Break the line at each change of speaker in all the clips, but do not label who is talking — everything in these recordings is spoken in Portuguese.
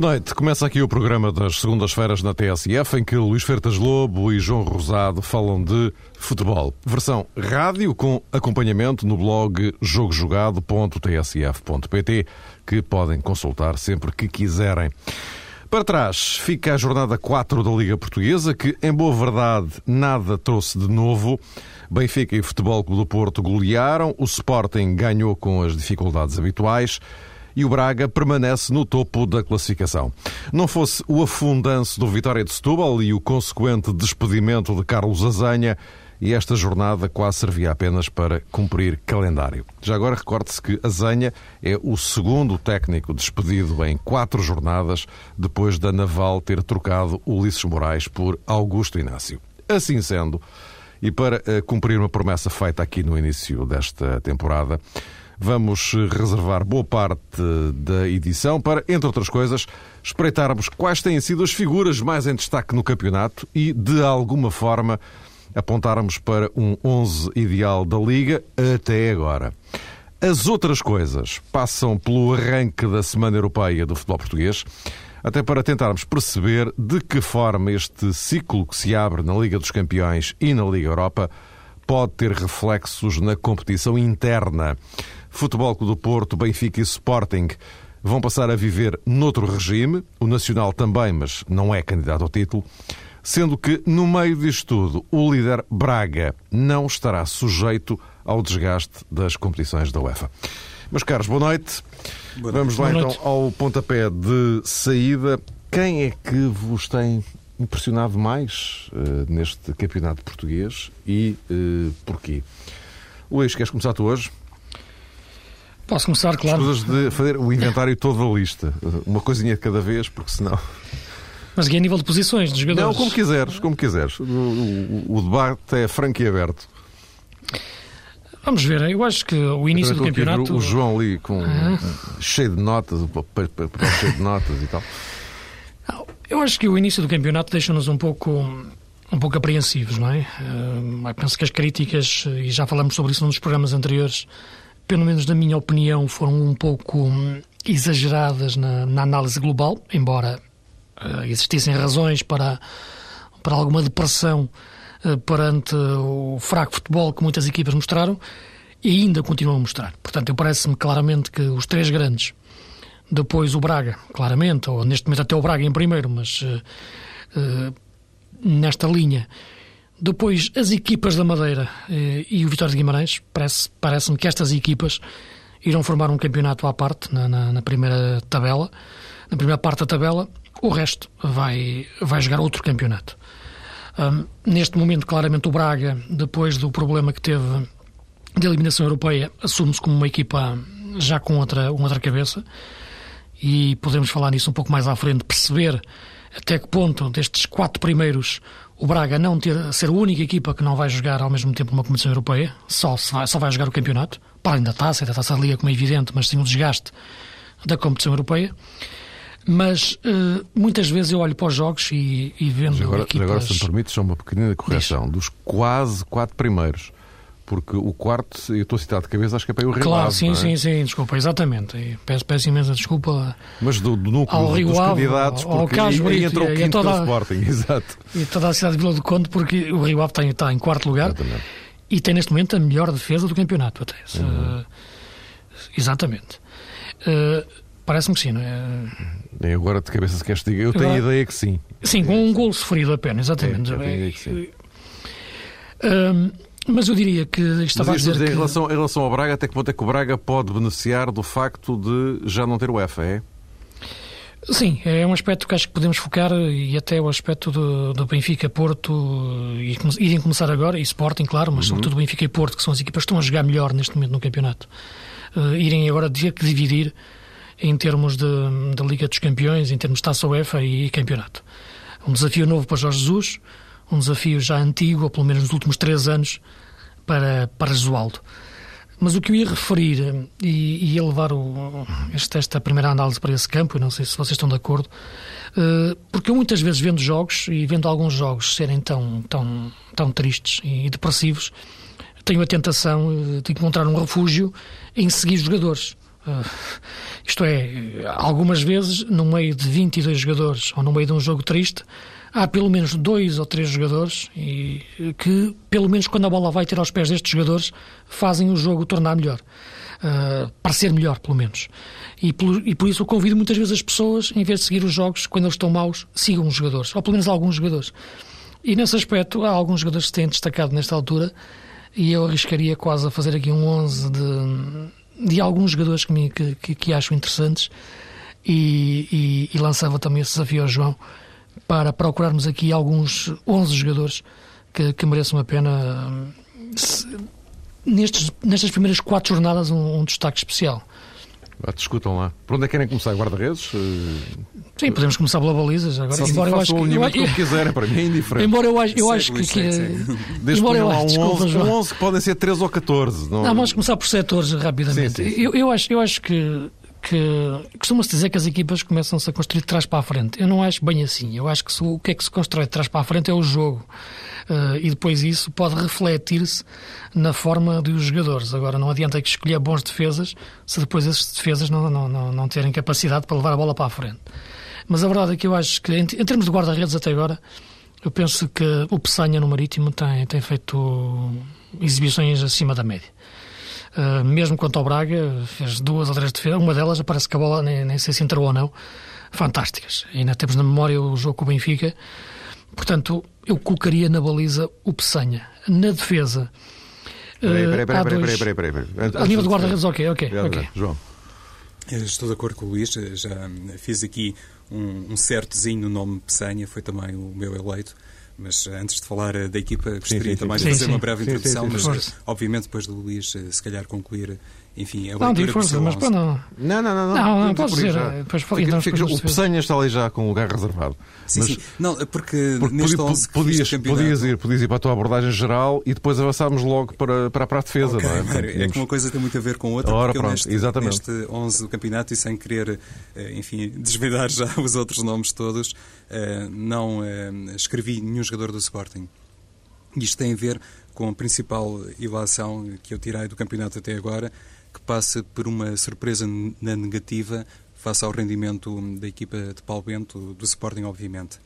Boa noite. Começa aqui o programa das segundas-feiras na TSF, em que Luís Fertas Lobo e João Rosado falam de futebol. Versão rádio com acompanhamento no blog jogojogado.tsf.pt, que podem consultar sempre que quiserem. Para trás fica a jornada 4 da Liga Portuguesa, que, em boa verdade, nada trouxe de novo. Benfica e Futebol Clube do Porto golearam, o Sporting ganhou com as dificuldades habituais e o Braga permanece no topo da classificação. Não fosse o afundanço do Vitória de Setúbal e o consequente despedimento de Carlos Azanha, e esta jornada quase servia apenas para cumprir calendário. Já agora recorde-se que Azanha é o segundo técnico despedido em quatro jornadas depois da Naval ter trocado Ulisses Moraes por Augusto Inácio. Assim sendo, e para eh, cumprir uma promessa feita aqui no início desta temporada, vamos reservar boa parte da edição para, entre outras coisas, espreitarmos quais têm sido as figuras mais em destaque no campeonato e, de alguma forma, apontarmos para um 11 ideal da Liga até agora. As outras coisas passam pelo arranque da Semana Europeia do Futebol Português, até para tentarmos perceber de que forma este ciclo que se abre na Liga dos Campeões e na Liga Europa pode ter reflexos na competição interna. Futebol Clube do Porto, Benfica e Sporting vão passar a viver noutro regime, o Nacional também, mas não é candidato ao título, sendo que, no meio disto tudo, o líder Braga não estará sujeito ao desgaste das competições da UEFA. Meus caros, boa noite. Boa noite. Vamos lá boa então noite. ao pontapé de saída. Quem é que vos tem impressionado mais uh, neste campeonato português e uh, porquê? Luís, queres começar tu hoje?
Posso começar, claro.
Coisas de fazer o inventário todo da lista. Uma coisinha de cada vez, porque senão.
Mas aqui a nível de posições dos jogadores.
Não, como quiseres, como quiseres. O, o, o debate é franco e aberto.
Vamos ver, eu acho que o início do campeonato.
O João ali com ah. cheio de notas, o papel cheio de notas e tal.
Eu acho que o início do campeonato deixa-nos um pouco um pouco apreensivos, não é? Uh, penso que as críticas, e já falamos sobre isso num dos programas anteriores, pelo menos na minha opinião, foram um pouco hum, exageradas na, na análise global, embora uh, existissem razões para, para alguma depressão uh, perante o fraco futebol que muitas equipas mostraram e ainda continuam a mostrar. Portanto, parece-me claramente que os três grandes, depois o Braga, claramente, ou neste momento até o Braga em primeiro, mas uh, nesta linha depois, as equipas da Madeira eh, e o Vitória de Guimarães, parece-me parece que estas equipas irão formar um campeonato à parte na, na, na, primeira tabela, na primeira parte da tabela, o resto vai, vai jogar outro campeonato. Um, neste momento, claramente, o Braga, depois do problema que teve de eliminação europeia, assume-se como uma equipa já com outra, outra cabeça e podemos falar nisso um pouco mais à frente, perceber até que ponto destes quatro primeiros o Braga não ter, ser a única equipa que não vai jogar ao mesmo tempo uma competição europeia, só, vai, só vai jogar o campeonato, para além da taça, da taça da Liga, como é evidente, mas sim o desgaste da competição europeia. Mas uh, muitas vezes eu olho para os jogos e, e vendo. Mas
agora,
equipas...
agora, se me permite, só uma pequenina correção. Diz. Dos quase quatro primeiros, porque o quarto, eu estou a citar de cabeça, acho que é para o Rio
Claro,
Ave,
sim,
é?
sim, sim, desculpa, exatamente. peço, peço imensa desculpa.
Mas do, do núcleo ao Rio dos Ave, candidatos,
ao,
porque
ao
aí entrou o quinto
toda,
Sporting, exato.
E toda a cidade de Vila do Conde, porque o Rio Ave está, está em quarto lugar exatamente. e tem neste momento a melhor defesa do campeonato, até. Uhum. Uh, exatamente. Uh, Parece-me que sim, não é?
E agora de cabeça se queres diga, eu tenho a ideia que sim.
Sim, com um gol sofrido apenas, exatamente. É, eu tenho a ideia que sim. Uh, mas eu diria que estava
Mas
a dizer
em
que...
Relação, em relação ao Braga, até que ponto é que o Braga pode beneficiar do facto de já não ter o EFA, é?
Sim, é um aspecto que acho que podemos focar e até o aspecto do, do Benfica, Porto, e irem começar agora, e Sporting, claro, mas uhum. sobretudo Benfica e Porto, que são as equipas que estão a jogar melhor neste momento no campeonato. Uh, irem agora ter que dividir em termos de, de Liga dos Campeões, em termos de Taça UEFA e, e campeonato. Um desafio novo para Jorge Jesus, um desafio já antigo, ou pelo menos nos últimos três anos, para, para Josualdo. Mas o que eu ia referir e, e levar o, este, esta primeira análise para esse campo, e não sei se vocês estão de acordo, uh, porque eu muitas vezes vendo jogos e vendo alguns jogos serem tão, tão, tão tristes e depressivos, tenho a tentação de encontrar um refúgio em seguir jogadores. isto é, algumas vezes, no meio de 22 jogadores ou no meio de um jogo triste, há pelo menos dois ou três jogadores e, que, pelo menos quando a bola vai ter aos pés destes jogadores, fazem o jogo tornar melhor. Uh, para ser melhor, pelo menos. E por, e por isso eu convido muitas vezes as pessoas, em vez de seguir os jogos, quando eles estão maus, sigam os jogadores, ou pelo menos alguns jogadores. E nesse aspecto, há alguns jogadores que têm destacado nesta altura, e eu arriscaria quase a fazer aqui um 11 de, de alguns jogadores que, me, que, que, que acho interessantes, e, e, e lançava também esse desafio ao João para procurarmos aqui alguns 11 jogadores que, que mereçam a pena se, nestes, nestas primeiras quatro jornadas um, um destaque especial.
Ah, discutam lá. Por onde é que querem começar? Guarda-redes?
Sim, podemos começar pela balizas. Agora,
Sim, embora eu acho que. Eu, eu, que quiserem, para mim é indiferente.
Embora eu, acho, eu acho que. que
Desde embora eu acho, um 11, um 11 que podem ser 13 ou 14.
Não, não vamos começar por setores rapidamente. Sim, sim, sim. Eu, eu, acho, eu acho que que costuma-se dizer que as equipas começam-se a construir de trás para a frente. Eu não acho bem assim. Eu acho que se, o que é que se constrói de trás para a frente é o jogo. Uh, e depois isso pode refletir-se na forma dos jogadores. Agora, não adianta que escolher bons defesas se depois esses defesas não, não, não, não terem capacidade para levar a bola para a frente. Mas a verdade é que eu acho que, em, em termos de guarda-redes até agora, eu penso que o Pessanha no Marítimo tem, tem feito exibições acima da média. Uh, mesmo quanto ao Braga, fez duas ou três defesas. Uma delas parece que a bola nem, nem sei se entrou ou não. Fantásticas. E ainda temos na memória o jogo com o Benfica. Portanto, eu colocaria na baliza o Peçanha. Na defesa.
Peraí, peraí, peraí, peraí, peraí, peraí.
A nível de guarda-redes, ok, ok. ok.
João.
Estou de acordo com o Luís, já fiz aqui um, um certozinho no nome Peçanha, foi também o meu eleito. Mas antes de falar eh, da equipa, gostaria sim, sim, também sim, de fazer uma breve introdução, mas obviamente depois do Luís, eh, se calhar concluir enfim, a
não, de força, mas para não.
Não, não, não.
Não, não, não posso dizer. Depois
fica, fica, o Pessanha está ali já com o lugar reservado.
Sim, mas, sim. Não, porque, porque neste
podia, 11 podias, podias, ir, podias ir para a tua abordagem geral e depois avançarmos logo para, para, para a defesa, okay, não
é? é que uma coisa tem muito a ver com outra,
Ora,
porque
pronto,
neste,
exatamente.
neste 11 do campeonato e sem querer, eh, enfim, desvendar já os outros nomes todos, eh, não eh, escrevi nenhum jogador do Sporting. Isto tem a ver com a principal ilação que eu tirei do campeonato até agora, que passa por uma surpresa na negativa face ao rendimento da equipa de Paulo Bento, do Sporting, obviamente.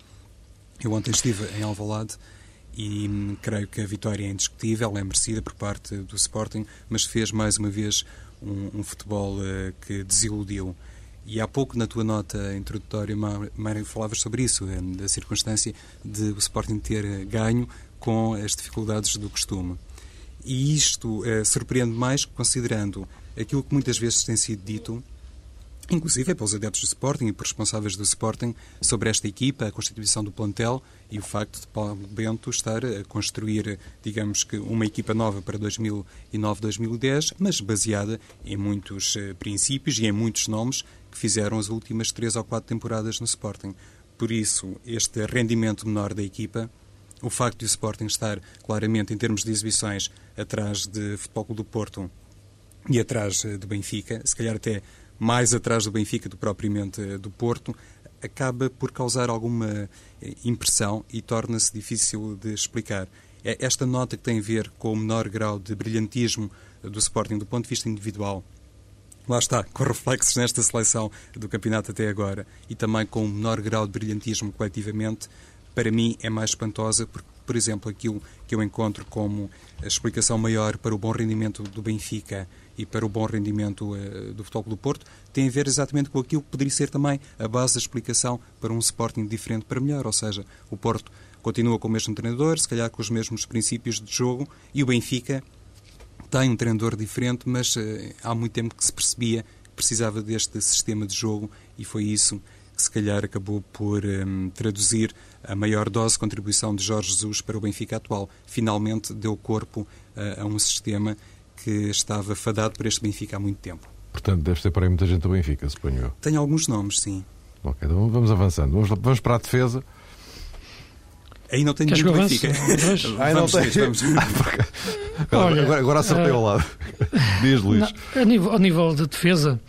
Eu ontem estive em Alvalade e hum, creio que a vitória é indiscutível, é merecida por parte do Sporting, mas fez mais uma vez um, um futebol uh, que desiludiu. E há pouco, na tua nota introdutória, Mário, falavas sobre isso, eh, da circunstância de o Sporting ter eh, ganho com as dificuldades do costume. E isto eh, surpreende mais considerando aquilo que muitas vezes tem sido dito, inclusive pelos adeptos do Sporting e por responsáveis do Sporting, sobre esta equipa, a constituição do plantel e o facto de Paulo Bento estar a construir, digamos que, uma equipa nova para 2009-2010, mas baseada em muitos eh, princípios e em muitos nomes que fizeram as últimas três ou quatro temporadas no Sporting. Por isso, este rendimento menor da equipa o facto de o Sporting estar claramente, em termos de exibições, atrás de Futebol Clube do Porto e atrás eh, do Benfica, se calhar até mais atrás do Benfica do propriamente eh, do Porto, acaba por causar alguma eh, impressão e torna-se difícil de explicar. É esta nota que tem a ver com o menor grau de brilhantismo do Sporting do ponto de vista individual. Lá está, com reflexos nesta seleção do campeonato até agora e também com o menor grau de brilhantismo coletivamente, para mim é mais espantosa porque, por exemplo, aquilo que eu encontro como a explicação maior para o bom rendimento do Benfica e para o bom rendimento uh, do Futebol do Porto tem a ver exatamente com aquilo que poderia ser também a base da explicação para um Sporting diferente para melhor, ou seja, o Porto continua com o mesmo treinador, se calhar com os mesmos princípios de jogo, e o Benfica tem um treinador diferente, mas uh, há muito tempo que se percebia que precisava deste sistema de jogo e foi isso que se calhar acabou por um, traduzir a maior dose de contribuição de Jorge Jesus para o Benfica atual. Finalmente deu corpo uh, a um sistema que estava fadado para este Benfica há muito tempo.
Portanto, deve ter para aí muita gente do Benfica, suponho eu.
Tem alguns nomes, sim.
Ok, então vamos avançando. Vamos, vamos para a defesa.
Aí não tem nenhum Benfica.
Aí não tem. Vamos. Olha, agora, agora acertei uh, ao lado. Diz, Luís.
a, nível, a nível de defesa,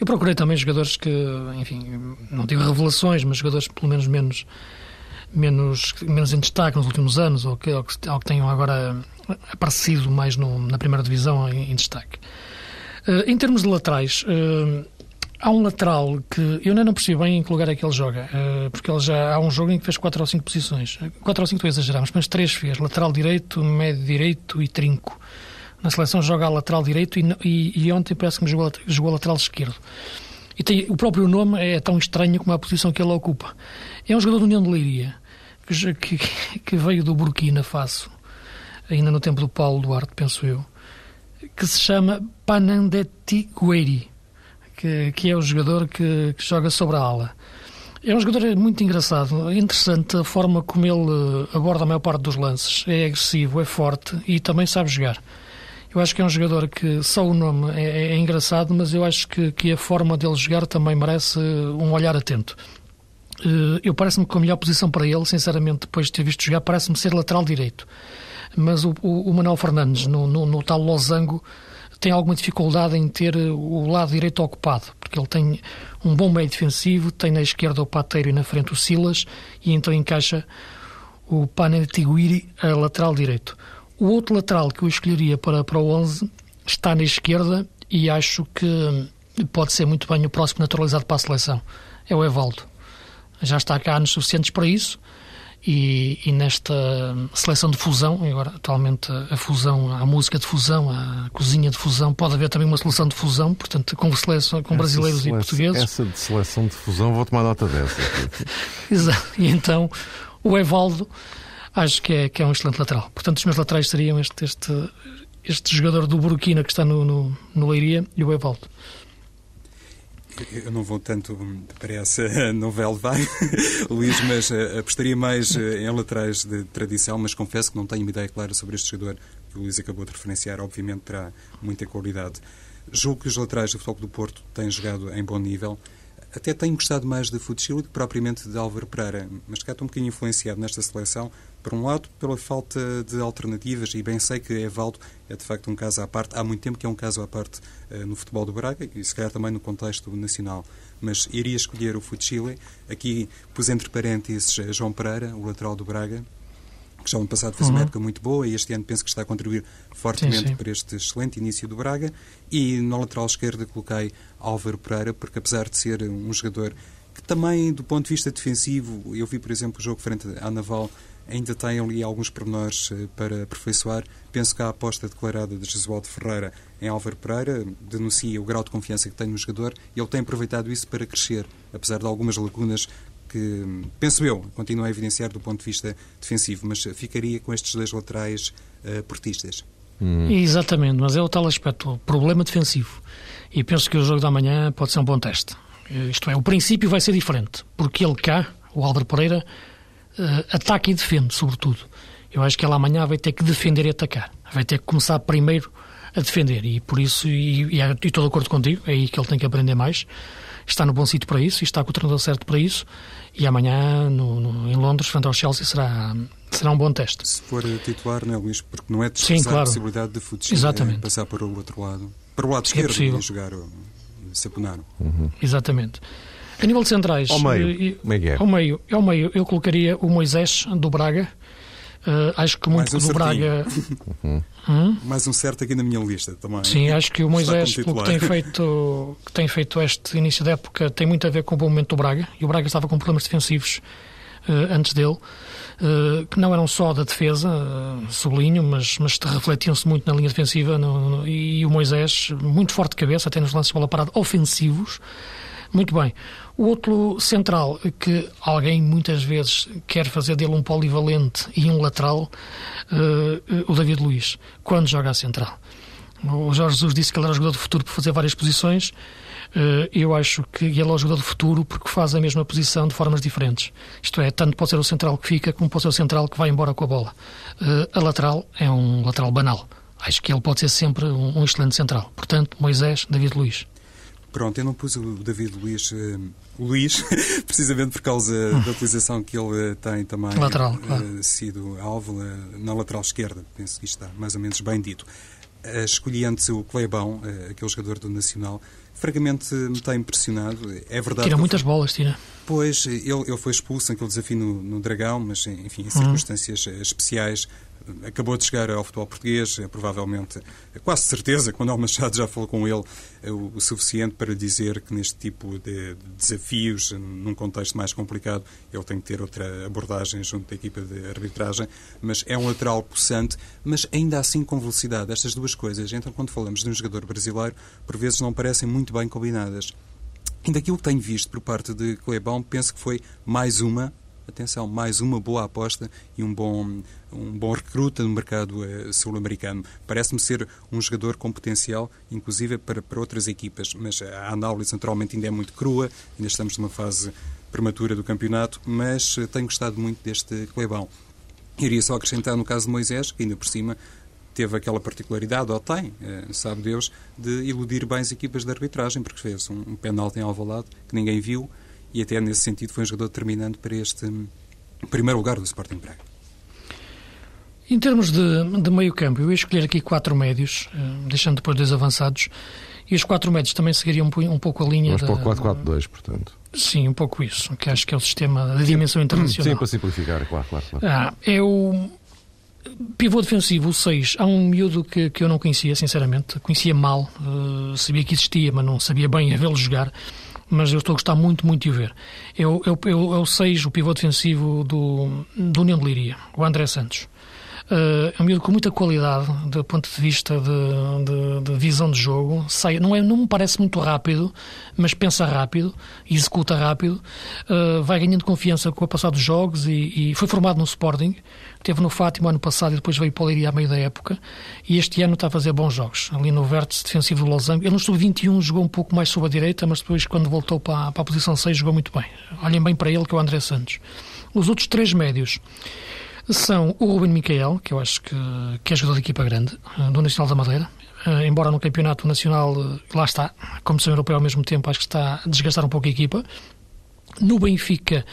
eu procurei também jogadores que, enfim, não tive revelações, mas jogadores pelo menos menos menos, menos em destaque nos últimos anos ou que, ou que, ou que tenham agora aparecido mais no, na primeira divisão em, em destaque. Uh, em termos de laterais, uh, há um lateral que eu ainda não percebo bem em que lugar é que ele joga, uh, porque ele já há um jogo em que fez 4 ou 5 posições. 4 ou 5 estou a exagerar, mas 3 fez: lateral direito, médio direito e trinco. Na seleção joga a lateral direito e, e, e ontem parece que jogou, jogou a lateral esquerdo. E tem, o próprio nome é tão estranho como a posição que ele ocupa. É um jogador do União de Leiria, que, que, veio do Burkina Faso, ainda no tempo do Paulo Duarte, penso eu, que se chama Panandeti Gueri, que, que é o jogador que, que joga sobre a ala. É um jogador muito engraçado, interessante a forma como ele aborda a maior parte dos lances. É agressivo, é forte e também sabe jogar. Eu acho que é um jogador que só o nome é, é, é engraçado, mas eu acho que, que a forma dele jogar também merece um olhar atento. Eh, eu parece-me que a melhor posição para ele, sinceramente, depois de ter visto jogar, parece-me ser lateral direito. Mas o, o, o Manuel Fernandes, no, no, no, tal losango, tem alguma dificuldade em ter o lado direito ocupado, porque ele tem um bom meio defensivo, tem na esquerda o Pateiro e na frente o Silas, e então encaixa o Panetiguiri a lateral direito. O outro lateral que eu escolheria para, para o 11 está na esquerda e acho que pode ser muito bem o próximo naturalizado para a seleção. É o Evaldo. Já está cá anos suficientes para isso e, e, nesta seleção de fusão, agora atualmente a fusão, a música de fusão, a cozinha de fusão, pode haver também uma seleção de fusão, portanto, com, seleção, com brasileiros
seleção,
e portugueses.
Essa de seleção de fusão, vou tomar nota dessa.
Exato. E então o Evaldo acho que é, que é um excelente lateral. Portanto, os meus laterais seriam este, este, este jogador do Burkina que está no, no, no Leiria e o Evaldo.
Eu não vou tanto para essa novela, vai, Luís, mas uh, apostaria mais uh, em laterais de tradição, mas confesso que não tenho uma ideia clara sobre este jogador que o Luís acabou de referenciar. Obviamente terá muita qualidade. Julgo que os laterais do Futebol do Porto têm jogado em bom nível. Até tenho gostado mais de Futsal do que propriamente de Álvaro Pereira, mas cá estou um bocadinho influenciado nesta seleção por um lado, pela falta de alternativas, e bem sei que Evaldo é de facto um caso à parte. Há muito tempo que é um caso à parte uh, no futebol do Braga e se calhar também no contexto nacional. Mas iria escolher o Fuchile. Aqui pus entre parênteses eh, João Pereira, o lateral do Braga, que já no passado fez uhum. uma época muito boa e este ano penso que está a contribuir fortemente sim, sim. para este excelente início do Braga. E na lateral esquerda coloquei Álvaro Pereira, porque apesar de ser um jogador que também, do ponto de vista defensivo, eu vi, por exemplo, o jogo frente à Naval, ainda tem ali alguns pormenores eh, para aperfeiçoar. Penso que a aposta declarada de Jesualdo Ferreira em Álvaro Pereira denuncia o grau de confiança que tem no jogador e ele tem aproveitado isso para crescer, apesar de algumas lacunas que, penso eu, continua a evidenciar do ponto de vista defensivo, mas ficaria com estes dois laterais uh, portistas.
Hum. Exatamente, mas é o tal aspecto, o problema defensivo. E penso que o jogo da manhã pode ser um bom teste. Isto é, o princípio vai ser diferente, porque ele cá, o Álvaro Pereira, uh, ataca e defende, sobretudo. Eu acho que ela amanhã vai ter que defender e atacar. Vai ter que começar primeiro a defender. E por isso, e, e, e estou de acordo contigo, é aí que ele tem que aprender mais. Está no bom sítio para isso e está com o treinador certo para isso. E amanhã, no, no, em Londres, frente ao Chelsea, será, será um bom teste.
Se for titular, não é, Luís? Porque não é de Sim, claro. a possibilidade de futsal é passar para o outro lado. Para o lado é esquerdo e jogar o Saponaro.
Uhum. Exatamente. A nível de centrais,
ao meio,
e, é? ao meio, ao meio, eu colocaria o Moisés do Braga. Uh, acho que muito um do Braga.
hum? Mais um certo aqui na minha lista também.
Sim, acho que o Moisés, pelo que tem, feito, que tem feito este início da época, tem muito a ver com o bom momento do Braga. E o Braga estava com problemas defensivos uh, antes dele. Uh, que não eram só da defesa, uh, sublinho, mas, mas refletiam-se muito na linha defensiva no, no, e o Moisés, muito forte de cabeça, até nos lances de bola parada ofensivos, muito bem. O outro central, que alguém muitas vezes quer fazer dele um polivalente e um lateral, uh, o David Luiz, quando joga a central. O Jorge Jesus disse que ele era jogador do futuro por fazer várias posições. Uh, eu acho que ele é o jogador do futuro porque faz a mesma posição de formas diferentes. Isto é, tanto pode ser o central que fica, como pode ser o central que vai embora com a bola. A lateral é um lateral banal. Acho que ele pode ser sempre um excelente central. Portanto, Moisés, David Luiz.
Pronto, eu não pus o David Luiz, uh, Luís, precisamente por causa da utilização que ele uh, tem também
lateral, claro.
uh, sido alvo na lateral esquerda. Penso que isto está mais ou menos bem dito. escolhi antes o Cleibão, aquele jogador do Nacional. Francamente me tem impressionado. É verdade.
Tira muitas bolas, tira.
Pois, ele, ele foi expulso naquele desafio no, no Dragão, mas enfim, em circunstâncias uhum. especiais acabou de chegar ao futebol português, é, provavelmente, é quase certeza, quando o Machado já falou com ele, é o, o, suficiente para dizer que neste tipo de, de, desafios, num contexto mais complicado, ele tem que ter outra abordagem junto da equipa de arbitragem, mas é um lateral possante, mas ainda assim com velocidade. Estas duas coisas, então, quando falamos de um jogador brasileiro, por vezes não parecem muito bem combinadas. E daquilo que tenho visto por parte de Clebão, penso que foi mais uma, atenção, mais uma boa aposta e um bom, um bom recruta no mercado uh, sul-americano. Parece-me ser um jogador com potencial, inclusive para, para outras equipas, mas a análise naturalmente ainda é muito crua, ainda estamos numa fase prematura do campeonato, mas uh, tenho gostado muito deste Clebão. Iria só acrescentar no caso de Moisés, que ainda por cima teve aquela particularidade, ou tem, eh, sabe Deus, de iludir bem as equipas de arbitragem, porque fez um, um penalti em Alvalade que ninguém viu e até nesse sentido foi um jogador determinante para este hum, primeiro lugar do Sporting Braga.
Em termos de, de meio campo, eu ia escolher aqui quatro médios, eh, deixando depois dois avançados, e os quatro médios também seguiriam um, um pouco a linha
Mas da... para o 4-4-2, portanto.
Sim, um pouco isso, que acho que é o sistema da dimensão internacional.
Sim, para simplificar, claro, claro. claro.
Ah, é o pivô defensivo, o 6. Há um miúdo que, que eu não conhecia, sinceramente. Conhecia mal, uh, sabia que existia, mas não sabia bem a vê-lo jogar mas eu estou a gostar muito, muito de o ver. O, é o 6, o pivô defensivo do, do União de Liria, o André Santos. Uh, é um miúdo com muita qualidade do ponto de vista de, de, de, visão de jogo. Sai, não, é, não me parece muito rápido, mas pensa rápido, executa rápido, uh, vai ganhando confiança com o passar dos jogos e, e, foi formado no Sporting. Teve no Fátima ano passado e depois veio para o Leiria à meio da época. E este ano está a fazer bons jogos. Ali no vértice defensivo do Losango. Ele no sub-21 jogou um pouco mais sobre a direita, mas depois, quando voltou para, a, para a posição 6, jogou muito bem. Olhem bem para ele, que é o André Santos. Os outros três médios são o Ruben Micael, que eu acho que, que é jogador de equipa grande, eh, do Nacional da Madeira. Uh, embora no campeonato nacional, uh, lá está, Comissão Europeia ao mesmo tempo, acho que está a desgastar um pouco a equipa. No Benfica,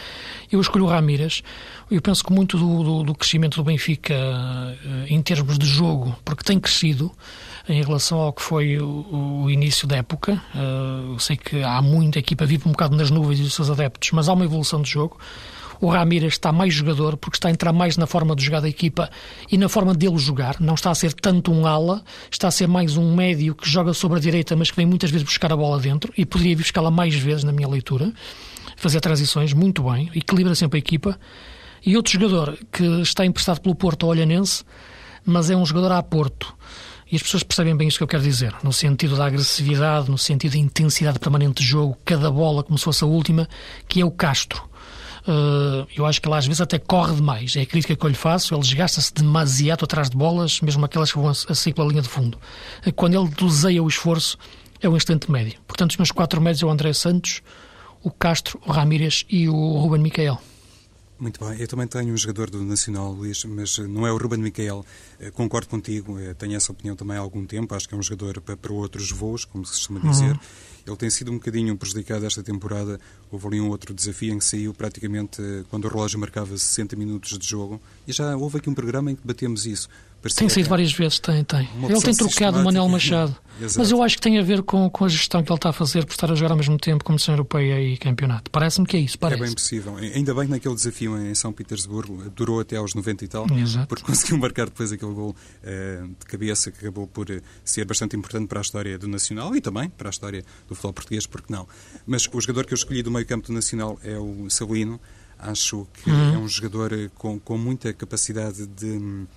eu escolho o Ramírez. Eu penso que muito do, do, do crescimento do Benfica em termos de jogo, porque tem crescido em relação ao que foi o, o início da época. eu sei que há muita equipa vive um bocado nas nuvens dos seus adeptos, mas há uma evolução de jogo. O Ramírez está mais jogador porque está a entrar mais na forma de jogar da equipa e na forma dele jogar. Não está a ser tanto um ala, está a ser mais um médio que joga sobre a direita, mas que vem muitas vezes buscar a bola dentro e poderia vir buscá-la mais vezes, na minha leitura. Fazer transições muito bem, equilibra sempre a equipa. E outro jogador que está emprestado pelo Porto ao Olhanense, mas é um jogador a Porto. E as pessoas percebem bem isto que eu quero dizer, no sentido da agressividade, no sentido da intensidade permanente de jogo, cada bola como se fosse a última, que é o Castro. Uh, eu acho que ele às vezes até corre demais. É a crítica que eu lhe faço. Ele desgasta-se demasiado atrás de bolas, mesmo aquelas que vão a sair pela linha de fundo. Uh, quando ele doseia o esforço, é o instante médio. Portanto, os meus quatro médios é o André Santos, o Castro, o Ramírez e o Ruben Micael.
Muito bem, eu também tenho um jogador do Nacional, Luís, mas não é o Ruben Micael. Eh, concordo contigo, tenho essa opinião também há algum tempo. Acho que é um jogador para outros voos, como se costuma dizer. Uhum. Ele tem sido um bocadinho prejudicado esta temporada. Houve ali um outro desafio em que saiu praticamente quando o relógio marcava 60 minutos de jogo. E já houve aqui um programa em que debatemos isso.
Tem saído várias vezes, tem, tem. Ele tem trocado o Manuel Machado. Mas eu acho que tem a ver com, com a gestão que ele está a fazer por estar a jogar ao mesmo tempo Comissão Europeia e Campeonato. Parece-me que é isso, parece.
É bem possível. Ainda bem que naquele desafio em São Petersburgo durou até aos 90 e tal, Exato. porque conseguiu marcar depois aquele gol uh, de cabeça que acabou por eh, ser bastante importante para a história do Nacional e também para a história do futebol português, porque não. Mas o jogador que eu escolhi do meio campo do Nacional é o Salino. Acho que uhum. é um jogador eh, com, com muita capacidade de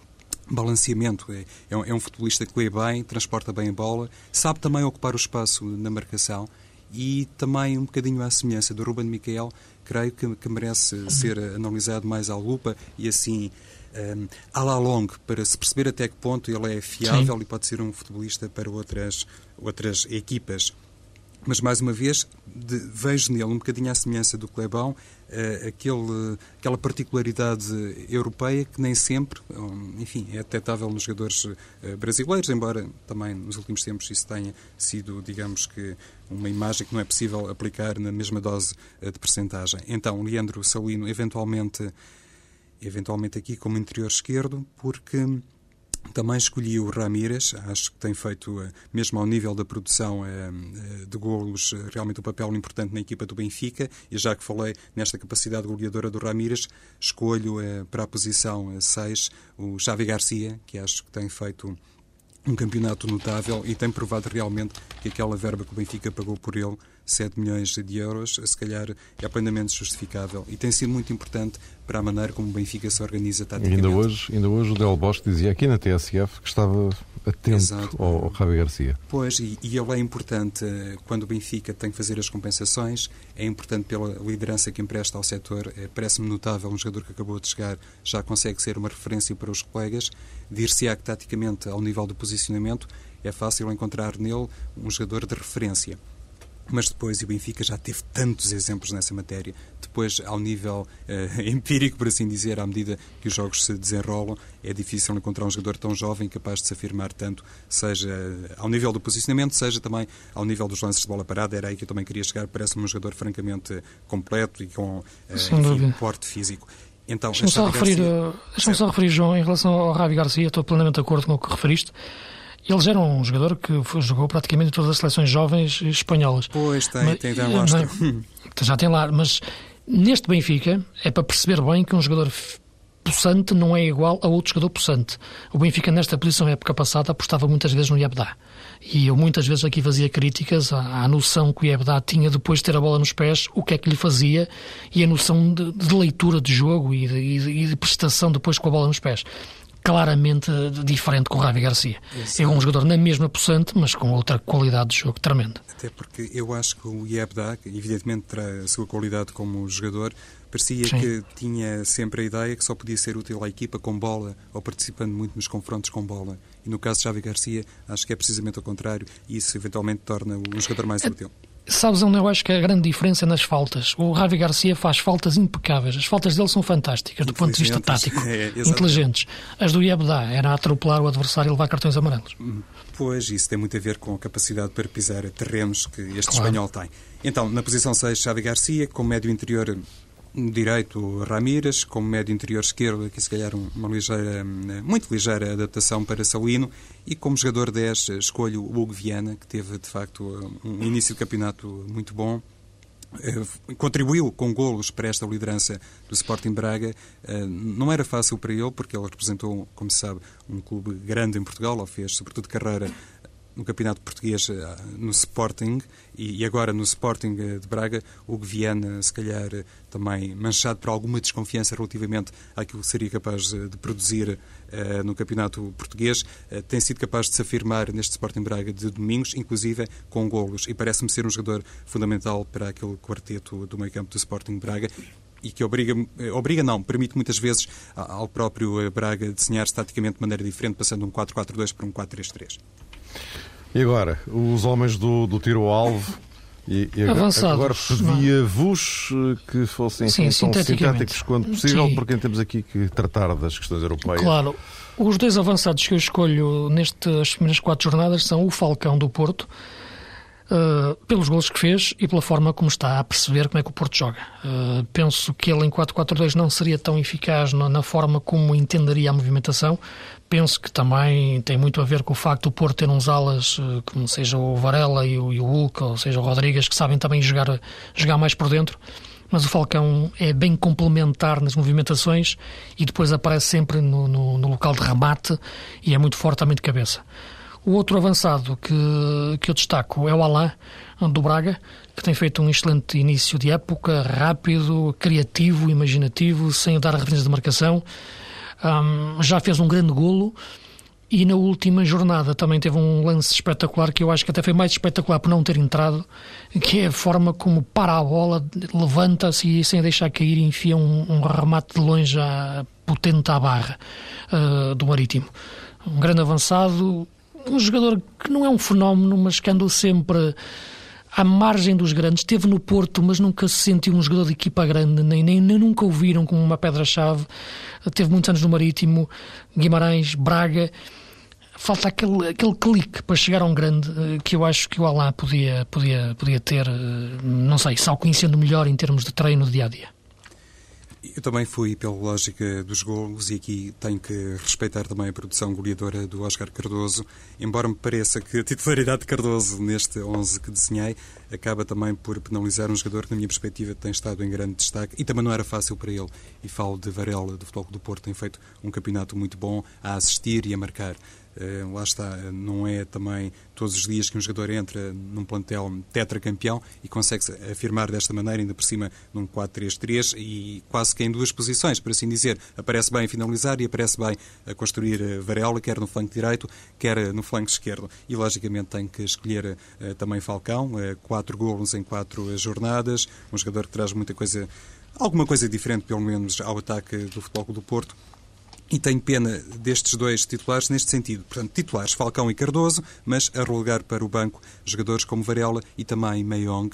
balanceamento. É, é, um, é um futebolista que lê bem, transporta bem a bola, sabe também ocupar o espaço na marcação e também um bocadinho à semelhança do Ruben Miquel, creio que, que merece ser analisado mais à lupa e assim um, à la longue, para se perceber até que ponto ele é fiável Sim. e pode ser um futebolista para outras, outras equipas. Mas, mais uma vez, de, vejo nele um bocadinho à semelhança do Clebão, uh, aquele, aquela particularidade europeia que nem sempre, um, enfim, é detectável nos jogadores uh, brasileiros, embora também nos últimos tempos isso tenha sido, digamos que, uma imagem que não é possível aplicar na mesma dose uh, de percentagem. Então, Leandro Salino, eventualmente, eventualmente aqui como interior esquerdo, porque Também escolhi o Ramírez, acho que tem feito, eh, mesmo ao nível da produção eh, eh, de golos, realmente um papel importante na equipa do Benfica. E já que falei nesta capacidade goleadora do Ramírez, escolho para a posição 6 o Xavi Garcia, que acho que tem feito um campeonato notável e tem provado realmente que aquela verba que o Benfica pagou por ele 7 milhões de euros, se calhar é plenamente justificável e tem sido muito importante para a maneira como o Benfica se organiza taticamente.
Ainda hoje, ainda hoje o Del Bosque dizia aqui na TSF que estava atento Exato. ao, ao Javi Garcia.
Pois, e, e ele é importante eh, quando o Benfica tem que fazer as compensações, é importante pela liderança que empresta ao setor, é, parece-me notável, um jogador que acabou de chegar já consegue ser uma referência para os colegas, dir-se-á que taticamente, ao nível do posicionamento, é fácil encontrar nele um jogador de referência. Mas depois, e o Benfica já teve tantos exemplos nessa matéria, depois, ao nível uh, empírico, por assim dizer, à medida que os jogos se desenrolam, é difícil encontrar um jogador tão jovem capaz de se afirmar tanto, seja ao nível do posicionamento, seja também ao nível dos lances de bola parada. Era aí que eu também queria chegar. Parece-me um jogador francamente completo e com uh, enfim, porte físico.
Então, Deixa-me só, referir, Garcia... deixa só referir, João, em relação ao Ravi Garcia, estou plenamente de acordo com o que referiste. Ele já era um jogador que jogou praticamente todas as seleções jovens espanholas.
Pois, tem, mas, tem, tem lastro.
Já tem lá, mas neste Benfica é para perceber bem que um jogador possante não é igual a outro jogador possante. O Benfica, nesta posição, na época passada, apostava muitas vezes no Iabdá. E eu muitas vezes aqui fazia críticas à, à noção que o Iabdá tinha depois de ter a bola nos pés, o que é que lhe fazia, e a noção de, de leitura de jogo e e de, e de prestação depois com a bola nos pés claramente diferente com o Ravi Garcia. É um jogador na mesma possante, mas com outra qualidade de jogo tremenda.
Até porque eu acho que o Iebda, evidentemente terá a sua qualidade como jogador, parecia Sim. que tinha sempre a ideia que só podia ser útil à equipa com bola ou participando muito nos confrontos com bola. E no caso de Javi Garcia, acho que é precisamente o contrário e isso eventualmente torna um jogador mais útil.
Sabes onde eu acho que é a grande diferença nas faltas? O Ravi Garcia faz faltas impecáveis. As faltas dele são fantásticas do ponto de vista tático. É, inteligentes. As do Iabda era atropelar o adversário e levar cartões amarelos.
Pois, isso tem muito a ver com a capacidade para pisar terrenos que este claro. espanhol tem. Então, na posição 6, Xavi Garcia, com médio interior direito Ramírez, como médio interior esquerdo, aqui se calhar uma ligeira, muito ligeira adaptação para Salino, e como jogador 10 escolho o Hugo Viana, que teve de facto um início de campeonato muito bom, eh, contribuiu com golos para esta liderança do Sporting Braga. Eh, não era fácil para ele, porque ele representou, como se sabe, um clube grande em Portugal, ou fez, sobretudo, carreira no Campeonato Português eh, no Sporting e agora no Sporting eh, de Braga, o Viana, se calhar, eh, também manchado por alguma desconfiança relativamente àquilo que seria capaz de produzir no Campeonato Português, tem sido capaz de se afirmar neste Sporting Braga de domingos, inclusive com golos, e parece-me ser um jogador fundamental para aquele quarteto do meio campo do Sporting Braga e que obriga, obriga não, permite muitas vezes ao próprio Braga desenhar-se taticamente de maneira diferente, passando um 4-4-2 para um 4-3-3.
E agora, os homens do, do tiro ao alvo. E, e agora, agora pedia-vos eh, que fossem Sim, tão sintéticos quanto possível, Sim. porque temos aqui que tratar das questões europeias.
Claro. Os dois avançados que eu escolho nestas primeiras quatro jornadas são o Falcão do Porto, uh, pelos gols que fez e pela forma como está a perceber como é que o Porto joga. Uh, penso que ele em 4-4-2 não seria tão eficaz na, na, forma como entenderia a movimentação. Penso que também tem muito a ver com o facto do Porto ter uns alas, uh, como seja o Varela e o, e o Hulk, ou seja o Rodrigues, que sabem também jogar, jogar mais por dentro mas o Falcão é bem complementar nas movimentações e depois aparece sempre no, no, no local de remate e é muito forte também de cabeça. O outro avançado que, que eu destaco é o Alain, do Braga, que tem feito um excelente início de época, rápido, criativo, imaginativo, sem dar referências de marcação. Um, já fez um grande golo e na última jornada também teve um lance espetacular que eu acho que até foi mais espetacular por não ter entrado, que é a forma como para a bola, levanta-se e sem deixar cair enfia um, um remate de longe à, potente à barra uh, do Marítimo. Um grande avançado, um jogador que não é um fenómeno, mas que andou sempre à margem dos grandes. Esteve no Porto, mas nunca se sentiu um jogador de equipa grande, nem, nem, nem nunca o viram como uma pedra-chave. Teve muitos anos no Marítimo, Guimarães, Braga. Falta aquele, aquele clique para chegar a um grande eh, que eu acho que o Alain podia, podia, podia ter, eh, não sei, só conhecendo melhor em termos de treino de dia a dia.
Eu também fui pela lógica dos golos e aqui tenho que respeitar também a produção goleadora do Oscar Cardoso, embora me pareça que a titularidade de Cardoso neste 11 que desenhei acaba também por penalizar um jogador que, na minha perspectiva, tem estado em grande destaque e também não era fácil para ele. E falo de Varela, do Futebol do Porto, tem feito um campeonato muito bom a assistir e a marcar. Eh, lá está, não é também todos os dias que um jogador entra num plantel tetracampeão e consegue se afirmar desta maneira, ainda por cima num 4-3-3 e quase que em duas posições, por assim dizer. Aparece bem a finalizar e aparece bem a construir eh, Varela, quer no flanco direito, quer no flanco esquerdo. E logicamente tem que escolher uh, também Falcão, uh, quatro golos em quatro jornadas, um jogador que traz muita coisa, alguma coisa diferente, pelo menos, ao ataque do Futebol do Porto e tenho pena destes dois titulares neste sentido. Portanto, titulares Falcão e Cardoso, mas a relegar para o banco jogadores como Varela e também Meiong,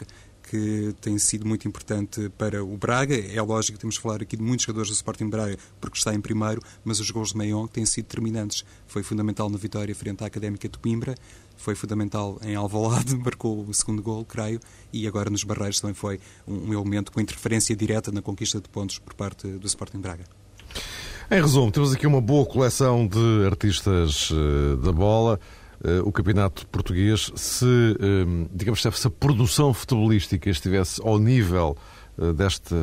que tem sido muito importante para o Braga. É lógico que temos de falar aqui de muitos jogadores do Sporting Braga, porque está em primeiro, mas os gols de Meiong têm sido determinantes. Foi fundamental na vitória frente à Académica de Coimbra, foi fundamental em Alvalade, marcou o segundo gol, creio, e agora nos Barreiros também foi um elemento com interferência direta na conquista de pontos por parte do Sporting Braga.
Em resumo, temos aqui uma boa coleção de artistas uh, da bola. Uh, o campeonato português, se, uh, digamos, se a produção futebolística estivesse ao nível desta,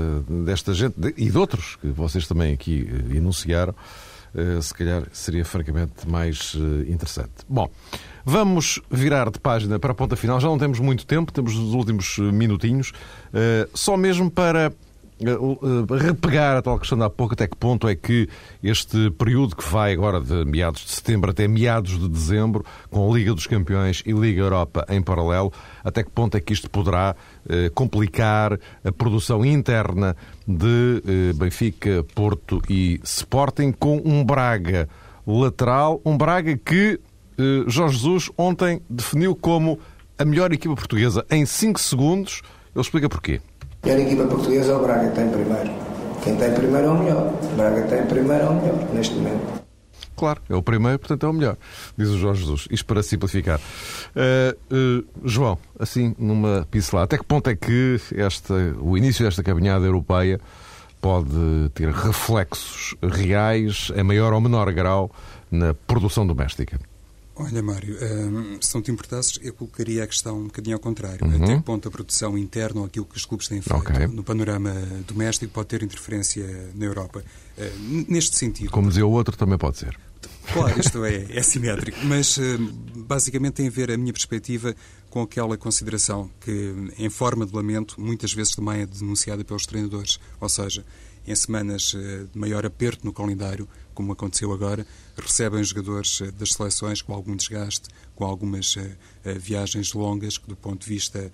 desta gente e de outros que vocês também aqui enunciaram, se calhar seria francamente mais interessante. Bom, vamos virar de página para a ponta final. Já não temos muito tempo, temos os últimos minutinhos, só mesmo para eh, eh, repegar a tal questão de há pouco, até que ponto é que este período que vai agora de meados de setembro até meados de dezembro, com a Liga dos Campeões e Liga Europa em paralelo, até que ponto é que isto poderá eh, complicar a produção interna de Benfica, Porto e Sporting, com um Braga lateral, um Braga que Jorge Jesus ontem definiu como a melhor equipa portuguesa em 5 segundos. Ele explica porquê.
E a equipa portuguesa é o Braga que tem primeiro. Quem tem primeiro é o melhor. O Braga tem primeiro é o melhor, neste momento.
Claro, é o primeiro, portanto é o melhor, diz o Jorge Jesus. Isto para simplificar. Uh, uh, João, assim, numa pincelada, até que ponto é que esta, o início desta caminhada europeia pode ter reflexos reais, em maior ou menor grau, na produção doméstica?
Olha, Mário, um, se não te importasses, eu colocaria a questão um bocadinho ao contrário. Uhum. Até que ponto a produção interna ou aquilo que os clubes têm feito okay. no panorama doméstico pode ter interferência na Europa? Uh, neste sentido.
Como dizia o outro, também pode ser.
Claro, isto é, é simétrico, mas uh, basicamente tem a ver a minha perspectiva com aquela consideração que, em forma de lamento, muitas vezes também é denunciada pelos treinadores. Ou seja, em semanas uh, de maior aperto no calendário, como aconteceu agora, recebem jogadores eh, das seleções com algum desgaste, com algumas uh, uh, viagens longas que, do ponto de vista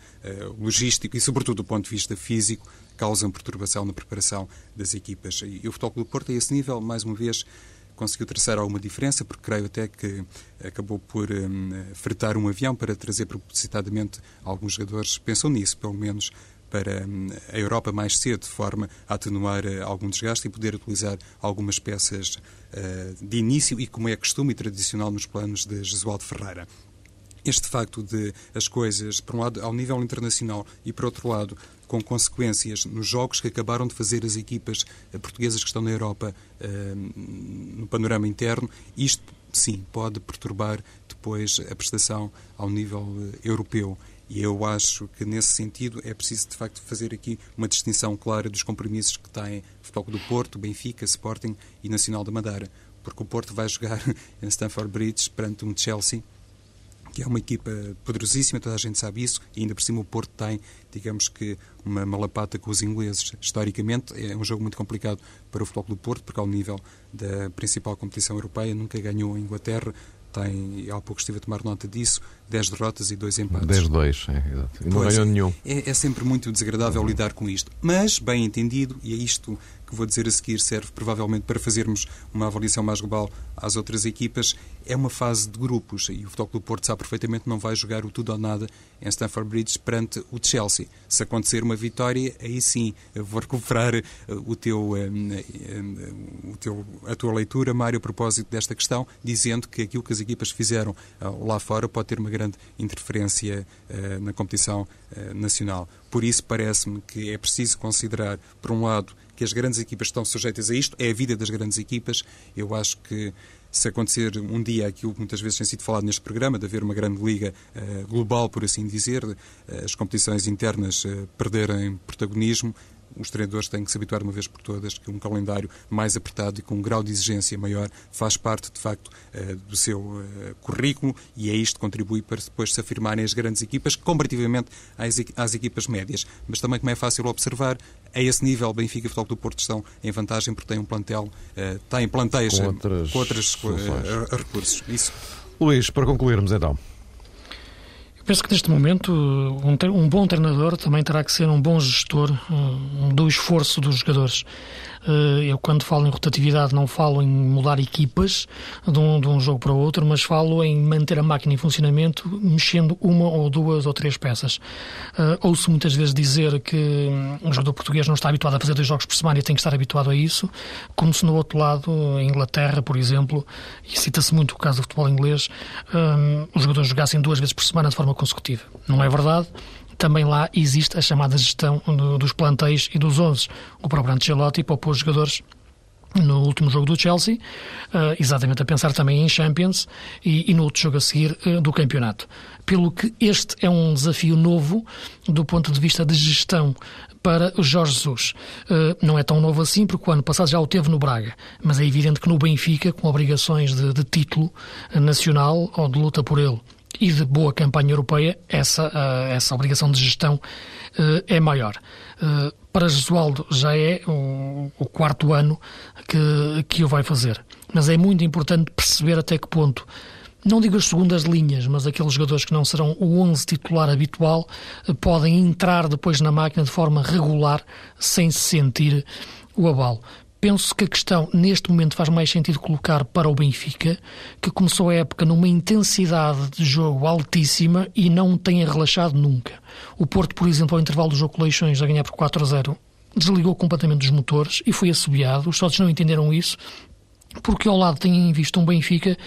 logístico e, sobretudo, do ponto de vista físico, causam perturbação na preparação das equipas. E o Futebol do Porto, a esse nível, mais uma vez, conseguiu traçar alguma diferença, porque creio até que acabou por um, fretar um avião para trazer propositadamente alguns jogadores, pensam nisso, pelo menos, para hum, a Europa mais cedo, de forma a atenuar eh, algum desgaste e poder utilizar algumas peças eh, de início e como é costume e tradicional nos planos de Jesualdo Ferreira este facto de as coisas, por um lado, ao nível internacional e, por outro lado, com consequências nos jogos que acabaram de fazer as equipas eh, portuguesas que estão na Europa no panorama interno, isto, sim, pode perturbar depois a prestação ao nível europeu. E eu acho que, nesse sentido, é preciso, de facto, fazer aqui uma distinção clara dos compromissos que têm Futebol do Porto, Benfica, Sporting e Nacional da Madeira. Porque o Porto vai jogar em Stamford Bridge perante um Chelsea que é uma equipa poderosíssima, toda a gente sabe isso, e ainda por cima o Porto tem, digamos que, uma malapata com os ingleses. Historicamente, é um jogo muito complicado para o Futebol do Porto, porque ao nível da principal competição europeia nunca ganhou a Inglaterra, tem, há pouco estive a tomar nota disso, 10 derrotas e 2 empates.
10-2, é, exato. E não ganhou nenhum.
É, é, sempre muito desagradável uhum. lidar com isto. Mas, bem entendido, e é isto que vou dizer a seguir, serve provavelmente para fazermos uma avaliação mais global às outras equipas, é uma fase de grupos. E o Futebol do Porto sabe perfeitamente não vai jogar o tudo ou nada em Stamford Bridge perante o Chelsea. Se acontecer uma vitória, aí sim vou recuperar eh, o teu, eh, eh, o teu, a tua leitura, Mário, a propósito desta questão, dizendo que aquilo que as equipas fizeram lá fora pode ter uma grande interferência na competição nacional. Por isso, parece-me que é preciso considerar, por um lado, que as grandes equipas estão sujeitas a isto, é a vida das grandes equipas. Eu acho que se acontecer um dia aquilo que muitas vezes tem sido falado neste programa, de haver uma grande liga uh, global, por assim dizer, uh, as competições internas uh, perderem protagonismo, os treinadores têm que se habituar uma vez por todas que um calendário mais apertado e com um grau de exigência maior faz parte, de facto, eh, do seu eh, currículo e é isto que contribui para depois se afirmarem as grandes equipas comparativamente às equipas médias. Mas também, como é fácil observar, a esse nível, Benfica e Futebol do Porto estão em vantagem porque têm um plantel, eh, têm plantéis
com outras,
com outras recursos. Isso.
Luís, para concluirmos então.
Penso que neste momento um, um, bom treinador também terá que ser um bom gestor um, do esforço dos jogadores. Eh, eu, quando falo em rotatividade, não falo em mudar equipas de um, de um jogo para o outro, mas falo em manter a máquina em funcionamento, mexendo uma ou duas ou três peças. Uh, ouço muitas vezes dizer que um, o jogador português não está habituado a fazer dois jogos por semana e tem que estar habituado a isso, como se no outro lado, em Inglaterra, por exemplo, e cita-se muito o caso do futebol inglês, um, os jogadores jogassem duas vezes por semana de forma consecutiva. Não é verdade também lá existe a chamada gestão dos plantéis e dos 11. O próprio Ancelotti poupou os jogadores no último jogo do Chelsea, uh, exatamente a pensar também em Champions e, no outro jogo a seguir uh, do campeonato. Pelo que este é um desafio novo do ponto de vista de gestão para o Jorge Jesus. Uh, não é tão novo assim, porque o ano passado já o teve no Braga, mas é evidente que no Benfica, com obrigações de, de título nacional ou de luta por ele, e de boa campanha europeia, essa, uh, essa obrigação de gestão uh, é maior. Uh, para Jesualdo já é o, o, quarto ano que, que o vai fazer. Mas é muito importante perceber até que ponto, não digo as segundas linhas, mas aqueles jogadores que não serão o 11 titular habitual, podem entrar depois na máquina de forma regular, sem se sentir o abalo. Penso que a questão, neste momento, faz mais sentido colocar para o Benfica, que começou a época numa intensidade de jogo altíssima e não tem relaxado nunca. O Porto, por exemplo, ao intervalo do jogo com Leixões, a ganhar por 4 a 0, desligou completamente os motores e foi assobiado. Os sócios não entenderam isso, porque ao lado têm visto um Benfica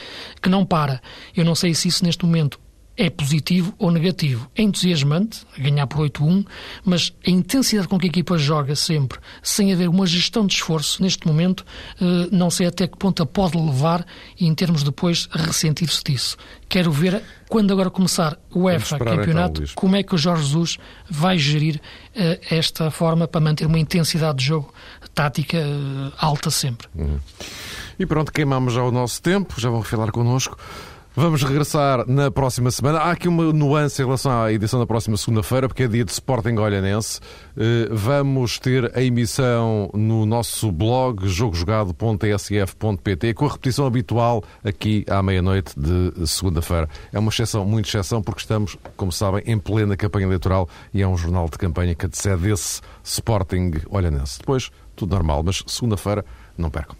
que não para. Eu não sei se isso neste momento é positivo ou negativo. É entusiasmante, ganhar por 8-1, mas a intensidade com que a equipa joga sempre, sem haver uma gestão de esforço, neste momento, eh, não sei até que ponto a pode levar e, em termos depois, ressentir-se disso. Quero ver, quando agora começar o EFA então, campeonato, então, como é que o Jorge Jesus vai gerir uh, esta forma para manter uma intensidade de jogo tática uh, alta sempre.
Uhum. E pronto, queimamos já o nosso tempo, já vão falar connosco. Vamos regressar na próxima semana. Há aqui uma nuance em relação à edição da próxima segunda-feira, porque é dia de Sporting Olhanense. Eh, vamos ter a emissão no nosso blog jogojogado.tsf.pt com a repetição habitual aqui à meia-noite de segunda-feira. É uma exceção, muito exceção, porque estamos, como sabem, em plena campanha eleitoral e é um jornal de campanha que antecede esse Sporting Olhanense. Depois, tudo normal, mas segunda-feira não percam.